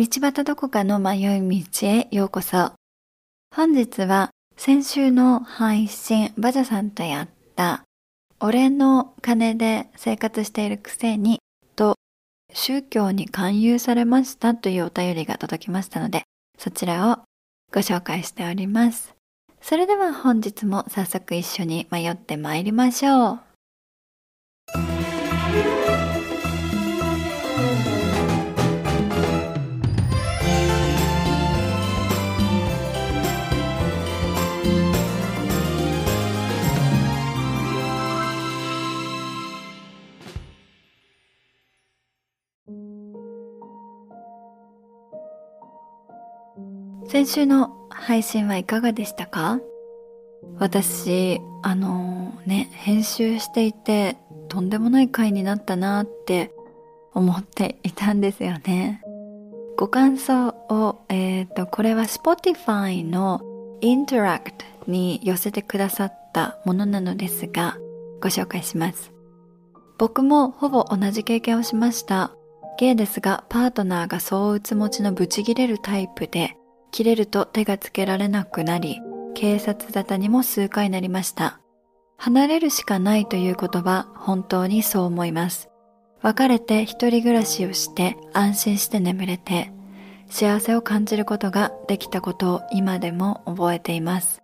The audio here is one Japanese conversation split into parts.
道端どこかの迷い道へようこそ。本日は先週の配信、バジャさんとやった、俺の金で生活しているくせに、と、宗教に勧誘されましたというお便りが届きましたので、そちらをご紹介しております。それでは本日も早速一緒に迷って参りましょう。先週の配信はいかがでしたか？私、あのー、ね、編集していてとんでもない回になったなって思っていたんですよね。ご感想を、えっ、ー、と、これは Spotify の Interact に寄せてくださったものなのですが、ご紹介します。僕もほぼ同じ経験をしました。ゲイですが、パートナーがそう打つ持ちのブチギレるタイプで、切れると手がつけられなくなり、警察沙汰にも数回なりました。離れるしかないという言葉、本当にそう思います。別れて一人暮らしをして安心して眠れて、幸せを感じることができたことを今でも覚えています。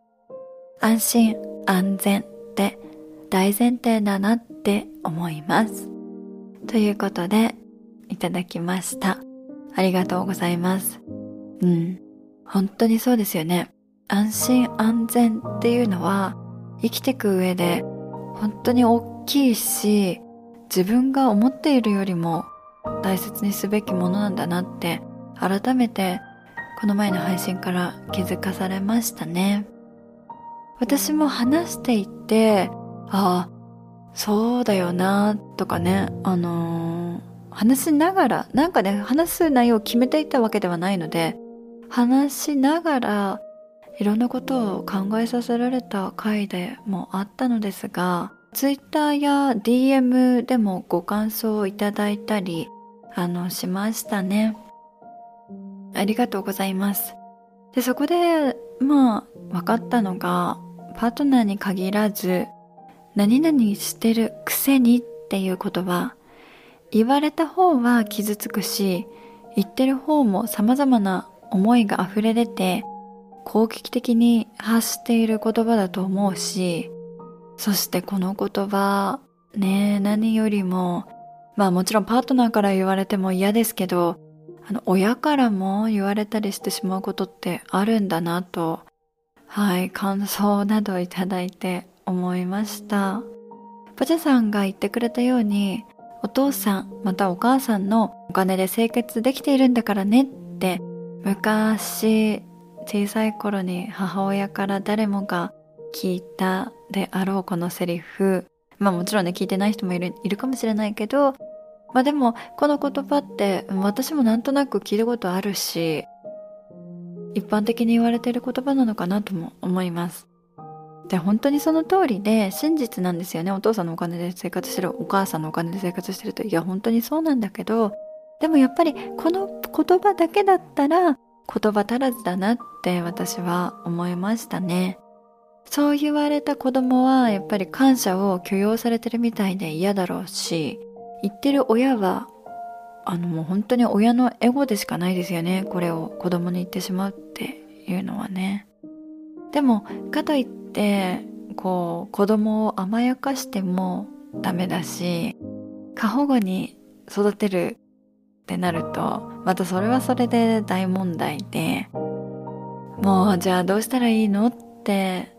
安心、安全って大前提だなって思います。ということで、いただきました。ありがとうございます。うん。本当にそうですよね。安心安全っていうのは生きていく上で本当に大きいし自分が思っているよりも大切にすべきものなんだなって改めてこの前の配信から気づかされましたね。私も話していて、ああ、そうだよなとかね、あのー、話しながら、なんかね、話す内容を決めていたわけではないので、話しながらいろんなことを考えさせられた回でもあったのですが Twitter や DM でもご感想をいただいたりあのしましたね。ありがとうございます。でそこでまあ分かったのがパートナーに限らず何々してるくせにっていう言葉言われた方は傷つくし言ってる方も様々な思いが溢れ出て攻撃的に発している言葉だと思うしそしてこの言葉ね何よりもまあもちろんパートナーから言われても嫌ですけどあの親からも言われたりしてしまうことってあるんだなとはい感想などいただいて思いました。パチャさんが言ってくれたようにお父さんまたお母さんのお金で生活できているんだからねって昔小さい頃に母親から誰もが聞いたであろうこのセリフ。まあもちろんね聞いてない人もいるいるかもしれないけどまあでもこの言葉って私もなんとなく聞いたことあるし一般的に言われている言葉なのかなとも思います。で本当にその通りで真実なんですよね。お父さんのお金で生活してるお母さんのお金で生活してると。いや本当にそうなんだけどでもやっぱりこの言葉だけだったら言葉足らずだなって私は思いましたね。そう言われた子供はやっぱり感謝を許容されてるみたいで嫌だろうし、言ってる親はあのもう本当に親のエゴでしかないですよね。これを子供に言ってしまうっていうのはね。でも、かといって、こう、子供を甘やかしてもダメだし、過保護に育てるってなるとまたそれはそれで大問題でもうじゃあどうしたらいいのって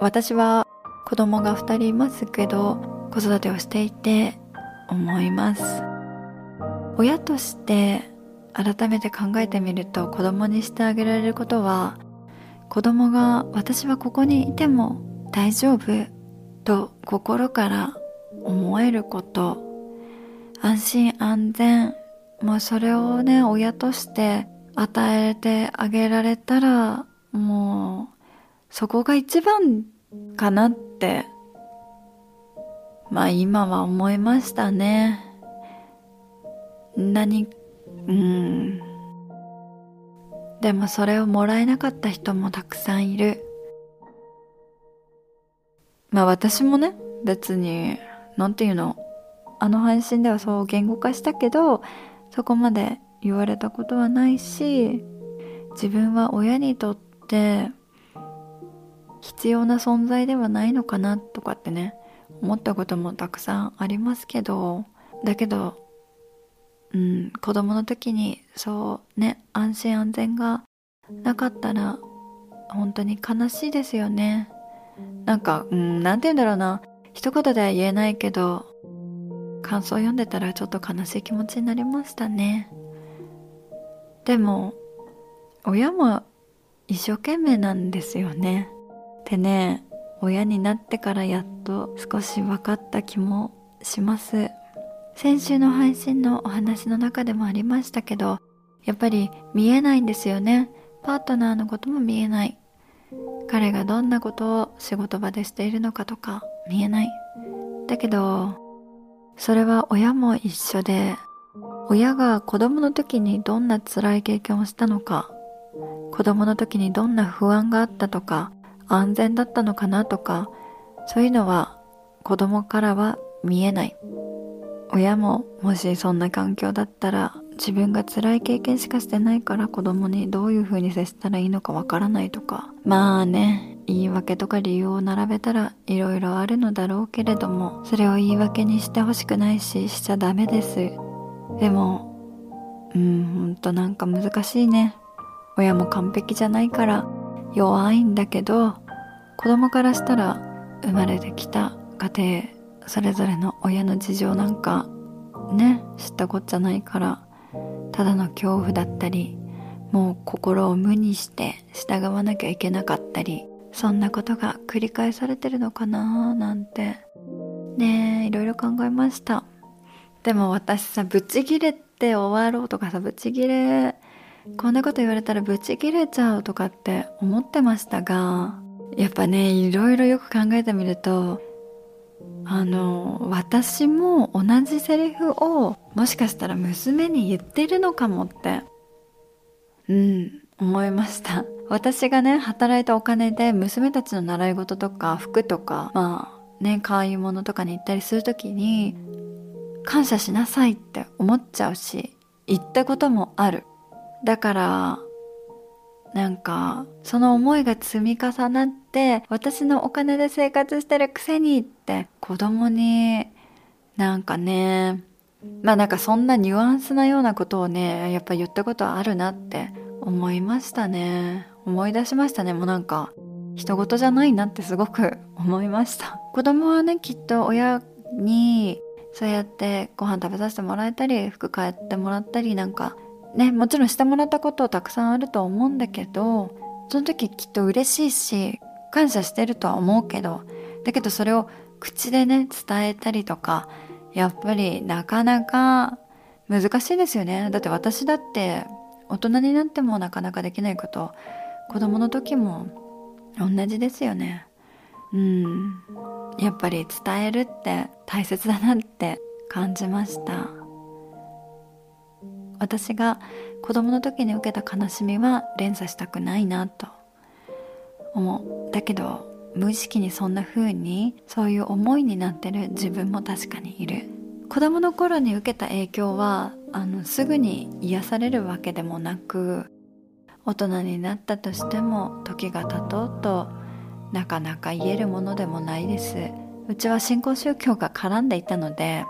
私は子供が2人いますけど子育てをしていて思います。親として改めて考えてみると子供にしてあげられることは子供が私はここにいても大丈夫と心から思えること。安心安全。まあそれをね、親として与えてあげられたら、もう、そこが一番かなって、まあ今は思いましたね。何、うん。でもそれをもらえなかった人もたくさんいるまあ私もね別に何て言うのあの配信ではそう言語化したけどそこまで言われたことはないし自分は親にとって必要な存在ではないのかなとかってね思ったこともたくさんありますけどだけどうん子供の時にそうね安心安全がなかったら本当に悲しいですよね。なんかうん何て言うんだろうな。一言では言えないけど感想を読んでたらちょっと悲しい気持ちになりましたね。でも親も一生懸命なんですよね。ってね親になってからやっと少し分かった気もします。先週の配信のお話の中でもありましたけどやっぱり見えないんですよね。パートナーのことも見えない。彼がどんなことを仕事場でしているのかとか見えない。だけどそれは親も一緒で親が子供の時にどんな辛い経験をしたのか子供の時にどんな不安があったとか安全だったのかなとかそういうのは子供からは見えない。親ももしそんな環境だったら自分が辛い経験しかしてないから子供にどういう風に接したらいいのかわからないとか。まあね言い訳とか理由を並べたら色々あるのだろうけれどもそれを言い訳にしてほしくないししちゃダメです。でもうんほんとなんか難しいね。親も完璧じゃないから弱いんだけど子供からしたら生まれてきた家庭それぞれの親の事情なんかね知ったこっちゃないからただの恐怖だったりもう心を無にして従わなきゃいけなかったりそんなことが繰り返されてるのかななんて。ねえいろいろ考えました。でも私さブチギレって終わろうとかさブチギレこんなこと言われたらブチギレちゃうとかって思ってましたがやっぱねいろいろよく考えてみるとあの私も同じセリフをもしかしたら娘に言ってるのかもってうん思いました。私がね働いたお金で娘たちの習い事とか服とかまあね買い物とかに行ったりする時に感謝しなさいって思っちゃうし言ったこともある。だからなんかその思いが積み重なって私のお金で生活してるくせにって子供になんかねまあなんかそんなニュアンスなようなことをねやっぱ言ったことあるなって思いましたね。思い出しましたね。もうなんか人事じゃないなってすごく思いました。子供はねきっと親にそうやってご飯食べさせてもらえたり服買ってもらったりなんかねもちろんしてもらったことたくさんあると思うんだけどその時きっと嬉しいし感謝してるとは思うけどだけどそれを口でね伝えたりとかやっぱりなかなか難しいですよね。だって私だって大人になってもなかなかできないこと子供の時も同じですよね。うん。やっぱり伝えるって大切だなって感じました。私が子供の時に受けた悲しみは連鎖したくないなと思う。だけど無意識にそんな風にそういう思いになってる自分も確かにいる。子供の頃に受けた影響はあのすぐに癒されるわけでもなく大人になったとしても時が経とうとなかなか言えるものでもないです。うちは新興宗教が絡んでいたので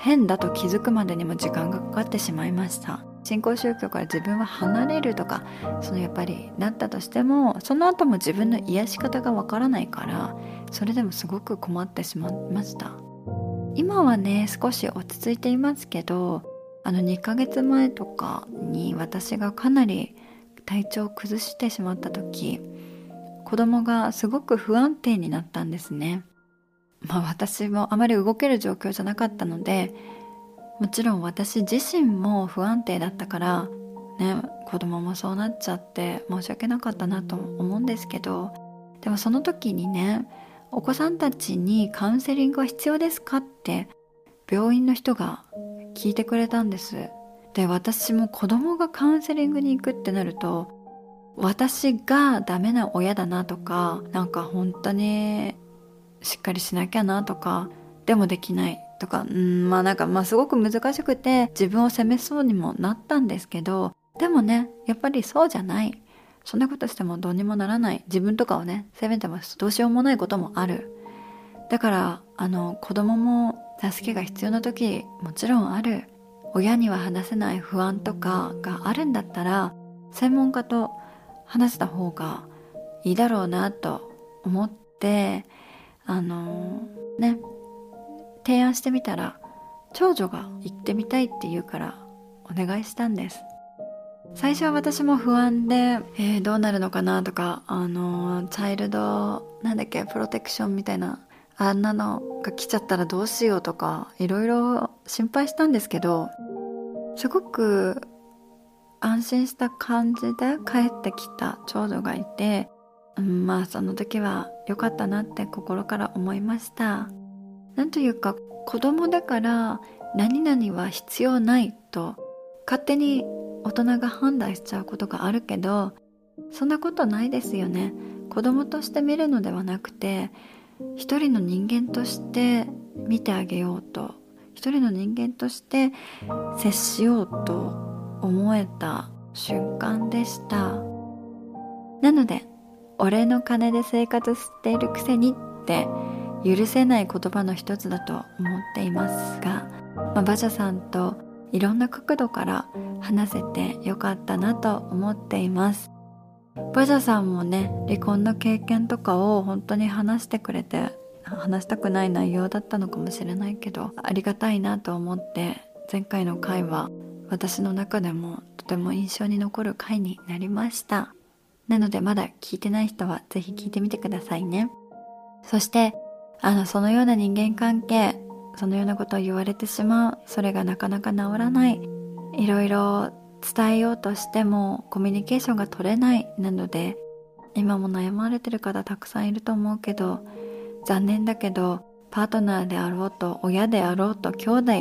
変だと気づくまでにも時間がかかってしまいました。新興宗教から自分は離れるとかそのやっぱりなったとしてもその後も自分の癒し方がわからないからそれでもすごく困ってしまいました。今はね少し落ち着いていますけどあの2ヶ月前とかに私がかなり体調を崩してしまった時子供がすごく不安定になったんですね。まあ私もあまり動ける状況じゃなかったのでもちろん私自身も不安定だったからね子供もそうなっちゃって申し訳なかったなと思うんですけどでもその時にねお子さんたちにカウンセリングは必要ですかって病院の人が聞いてくれたんです。で私も子供がカウンセリングに行くってなると私がダメな親だなとかなんか本当にしっかりしなきゃなとかでもできないとかうんまあなんかまあすごく難しくて自分を責めそうにもなったんですけどでもねやっぱりそうじゃない。そんなことしてもどうにもならない。自分とかをね責めてますどうしようもないこともある。だからあの子供も助けが必要な時もちろんある。親には話せない不安とかがあるんだったら専門家と話した方がいいだろうなと思ってあのね提案してみたら長女が行ってみたいって言うからお願いしたんです。最初は私も不安で、えー、どうなるのかなとかあのチャイルドなんだっけプロテクションみたいなあんなのが来ちゃったらどうしようとかいろいろ心配したんですけどすごく安心した感じで帰ってきた長女がいて、うん、まあその時は良かったなって心から思いました。なんというか子供だから何々は必要ないと勝手に大人が判断しちゃうことがあるけどそんなことないですよね。子供として見るのではなくて一人の人間として見てあげようと一人の人間として接しようと思えた瞬間でした。なので俺の金で生活しているくせにって許せない言葉の一つだと思っていますが、まあ、馬車さんといろんな角度から話せてよかったなと思っています。バジャさんもね離婚の経験とかを本当に話してくれて話したくない内容だったのかもしれないけどありがたいなと思って前回の回は私の中でもとても印象に残る回になりました。なのでまだ聞いてない人はぜひ聞いてみてくださいね。そしてあのそのような人間関係そのようなことを言われてしまうそれがなかなか治らないいろいろ伝えようとしてもコミュニケーションが取れないなので今も悩まれてる方たくさんいると思うけど残念だけどパートナーであろうと親であろうと兄弟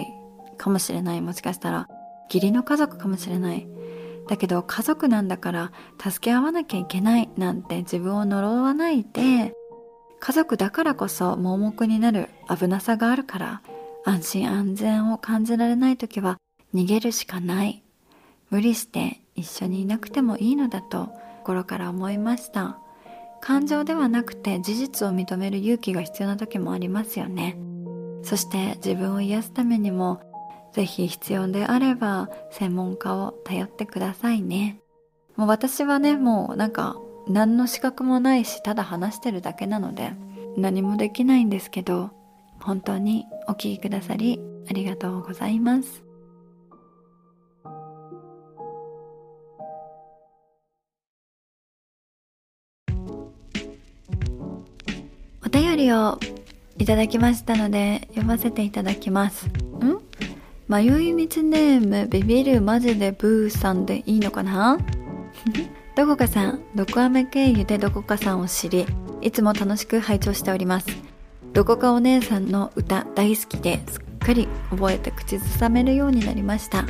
かもしれない。もしかしたら義理の家族かもしれない。だけど家族なんだから助け合わなきゃいけないなんて自分を呪わないで。家族だからこそ盲目になる危なさがあるから安心安全を感じられない時は逃げるしかない。無理して一緒にいなくてもいいのだと心から思いました。感情ではなくて事実を認める勇気が必要な時もありますよね。そして自分を癒すためにもぜひ必要であれば専門家を頼ってくださいね。もう私はねもうなんか何の資格もないしただ話してるだけなので何もできないんですけど本当にお聴きくださりありがとうございます。お便りをいただきましたので読ませていただきます。迷い道ネームビビるマジでブーさんでいいのかな？どこかさん、どこアメ経由でどこかさんを知り、いつも楽しく拝聴しております。どこかお姉さんの歌大好きですっかり覚えて口ずさめるようになりました。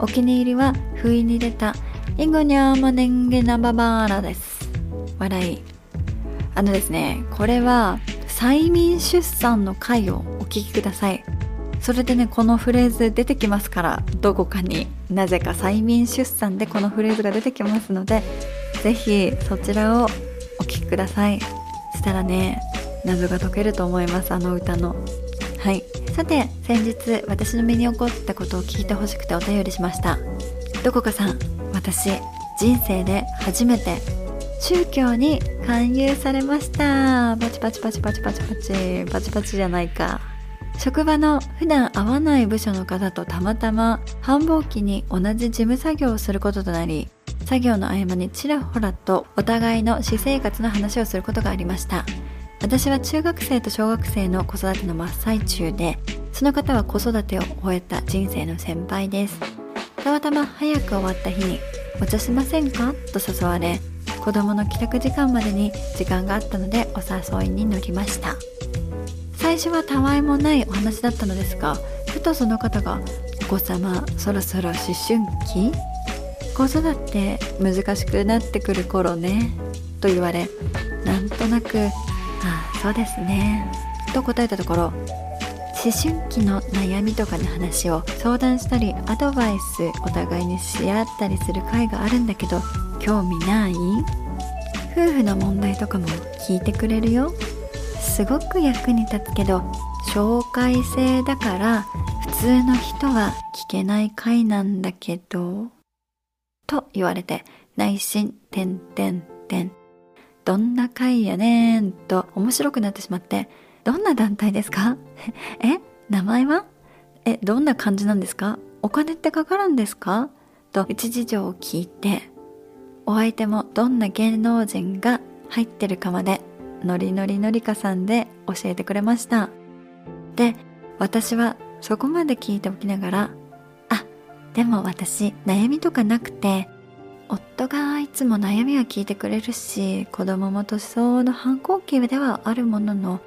お気に入りは不意に出たイゴニャーマネンゲナババーラです。笑い。あのですねこれは催眠出産の回をお聞きくださいそれでねこのフレーズ出てきますからどこかになぜか催眠出産でこのフレーズが出てきますので是非そちらをお聴きください。したらね謎が解けると思いますあの歌の。はい。さて先日私の身に起こったことを聞いてほしくてお便りしました。どこかさん私人生で初めて宗教に勧誘されました。パチパチパチパチパチパチ。パチパチじゃないか。職場の普段会わない部署の方とたまたま繁忙期に同じ事務作業をすることとなり作業の合間にちらほらとお互いの私生活の話をすることがありました。私は中学生と小学生の子育ての真っ最中でその方は子育てを終えた人生の先輩です。たまたま早く終わった日に「お茶しませんか?」と誘われ子供の帰宅時間までに時間があったのでお誘いに乗りました。最初はたわいもないお話だったのですがふとその方が「お子様そろそろ思春期?」子育て難しくなってくる頃ねと言われなんとなく「ああそうですね」と答えたところ思春期の悩みとかの話を相談したりアドバイスお互いにし合ったりする会があるんだけど興味ない？夫婦の問題とかも聞いてくれるよすごく役に立つけど紹介制だから普通の人は聞けない回なんだけどと言われて内心てんてんてんどんな会やねんと面白くなってしまってどんな団体ですか？え？名前は？えどんな感じなんですか？お金ってかかるんですか？と一事情を聞いてお相手もどんな芸能人が入ってるかまでノリノリのりかさんで教えてくれました。で私はそこまで聞いておきながらあでも私悩みとかなくて夫がいつも悩みは聞いてくれるし子供も年相応の反抗期ではあるものの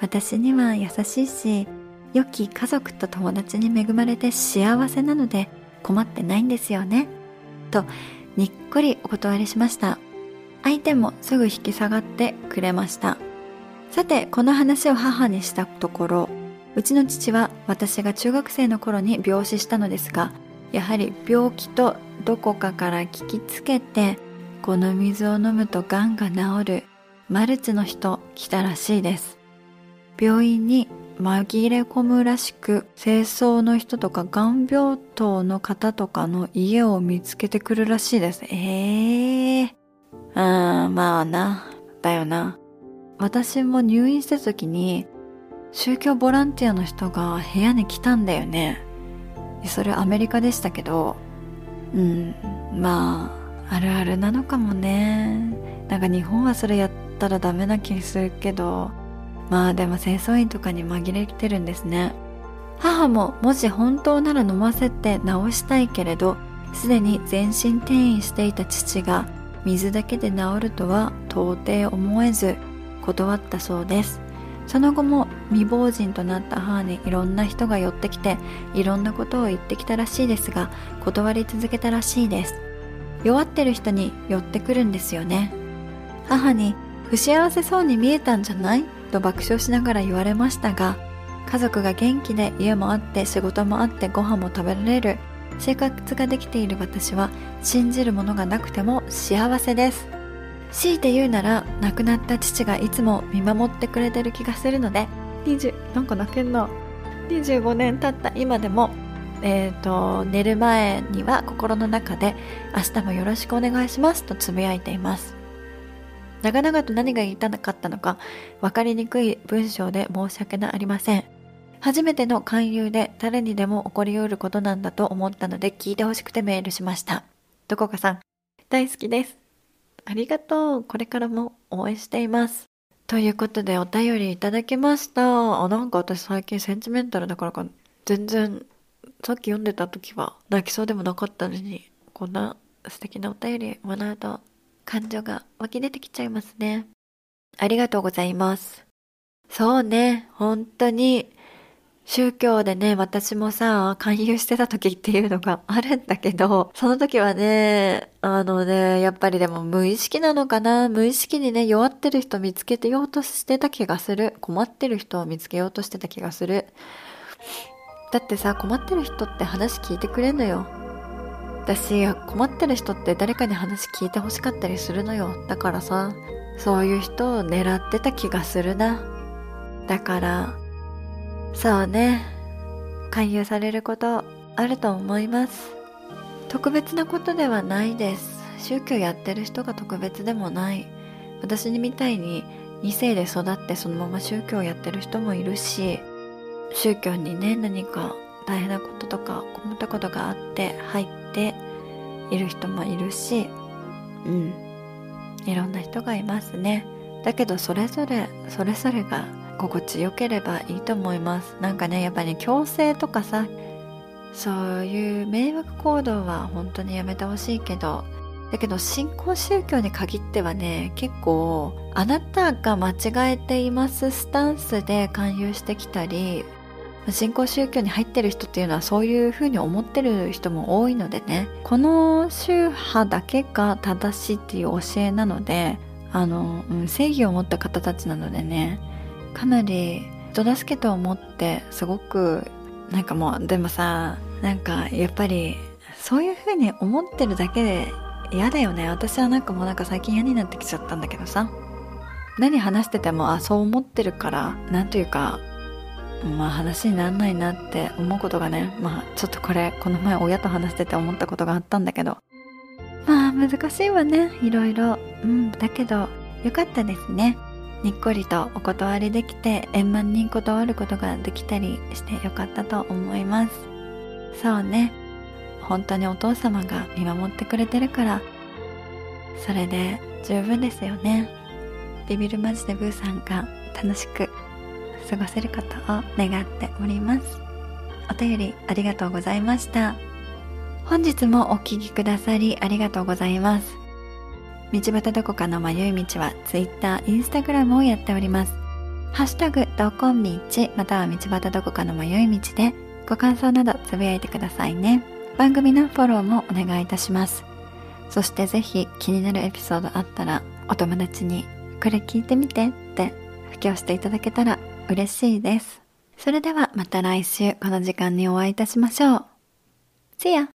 私には優しいし良き家族と友達に恵まれて幸せなので困ってないんですよね。とにっこりお断りしました。相手もすぐ引き下がってくれました。さてこの話を母にしたところうちの父は私が中学生の頃に病死したのですがやはり病気とどこかから聞きつけてこの水を飲むとがんが治るマルチの人来たらしいです。病院に紛れ込むらしく清掃の人とかがん病棟の方とかの家を見つけてくるらしいです。ええー、あまあな。だよな。私も入院した時に宗教ボランティアの人が部屋に来たんだよね。それアメリカでしたけどうんまああるあるなのかもね。なんか日本はそれやったらダメな気するけどまあでも清掃員とかに紛れてるんですね。母ももし本当なら飲ませて治したいけれどすでに全身転移していた父が水だけで治るとは到底思えず断ったそうです。その後も未亡人となった母にいろんな人が寄ってきていろんなことを言ってきたらしいですが断り続けたらしいです。弱ってる人に寄ってくるんですよね。母に不幸せそうに見えたんじゃない？と爆笑しながら言われましたが家族が元気で家もあって仕事もあってご飯も食べられる。生活ができている私は信じるものがなくても幸せです。強いて言うなら亡くなった父がいつも見守ってくれてる気がするので。20なんか泣けんな。25年経った今でもえーと、寝る前には心の中で明日もよろしくお願いしますとつぶやいています。長々と何が言いたかったのか分かりにくい文章で申し訳ありません。初めての勧誘で誰にでも起こりうることなんだと思ったので聞いてほしくてメールしましたどこかさん大好きですありがとう。これからも応援しています。ということでお便りいただきました。あ、なんか私最近センチメンタルだからか、全然さっき読んでた時は泣きそうでもなかったのに、こんな素敵なお便りもらうと感情が湧き出てきちゃいますね。ありがとうございます。そうね、本当に宗教でね、私もさ、勧誘してた時っていうのが あるんだけど、その時はね、あのね、やっぱりでも無意識なのかな？無意識にね、弱ってる人見つけてようとしてた気がする。困ってる人を見つけようとしてた気がする。だってさ、困ってる人って話聞いてくれんのよ。私、困ってる人って誰かに話聞いて欲しかったりするのよ。だからさ、そういう人を狙ってた気がするな。だから、そうね。勧誘されることあると思います。特別なことではないです。宗教やってる人が特別でもない。私みたいに2世で育ってそのまま宗教やってる人もいるし宗教にね何か大変なこととか困ったことがあって入っている人もいるしうん。いろんな人がいますね。だけどそれぞれそれぞれが心地よければいいと思います。なんかねやっぱり、ね、強制とかさそういう迷惑行動は本当にやめてほしいけどだけど新興宗教に限ってはね結構あなたが間違えていますスタンスで勧誘してきたり新興宗教に入ってる人っていうのはそういうふうに思ってる人も多いのでねこの宗派だけが正しいっていう教えなのであの、うん、正義を持った方たちなのでねかなり人助けと思ってすごくなんかもうでもさなんかやっぱりそういうふうに思ってるだけで嫌だよね。私はなんかもうなんか最近嫌になってきちゃったんだけどさ。何話しててもあそう思ってるからなんというかまあ話にならないなって思うことがねまあちょっとこれこの前親と話してて思ったことがあったんだけど。まあ難しいわね。いろいろ。うん。だけどよかったですね。にっこりとお断りできて円満に断ることができたりしてよかったと思います。そうね。本当にお父様が見守ってくれてるからそれで十分ですよね。ビビるマジでブーさんが楽しく過ごせることを願っております。お便りありがとうございました。本日もお聴きくださりありがとうございます。道端どこかの迷い道は Twitter、Instagram をやっておりますハッシュタグどこみちまたは道端どこかの迷い道でご感想などつぶやいてくださいね番組のフォローもお願いいたしますそしてぜひ気になるエピソードあったらお友達にこれ聞いてみてって布教していただけたら嬉しいです。それではまた来週この時間にお会いいたしましょう。See ya!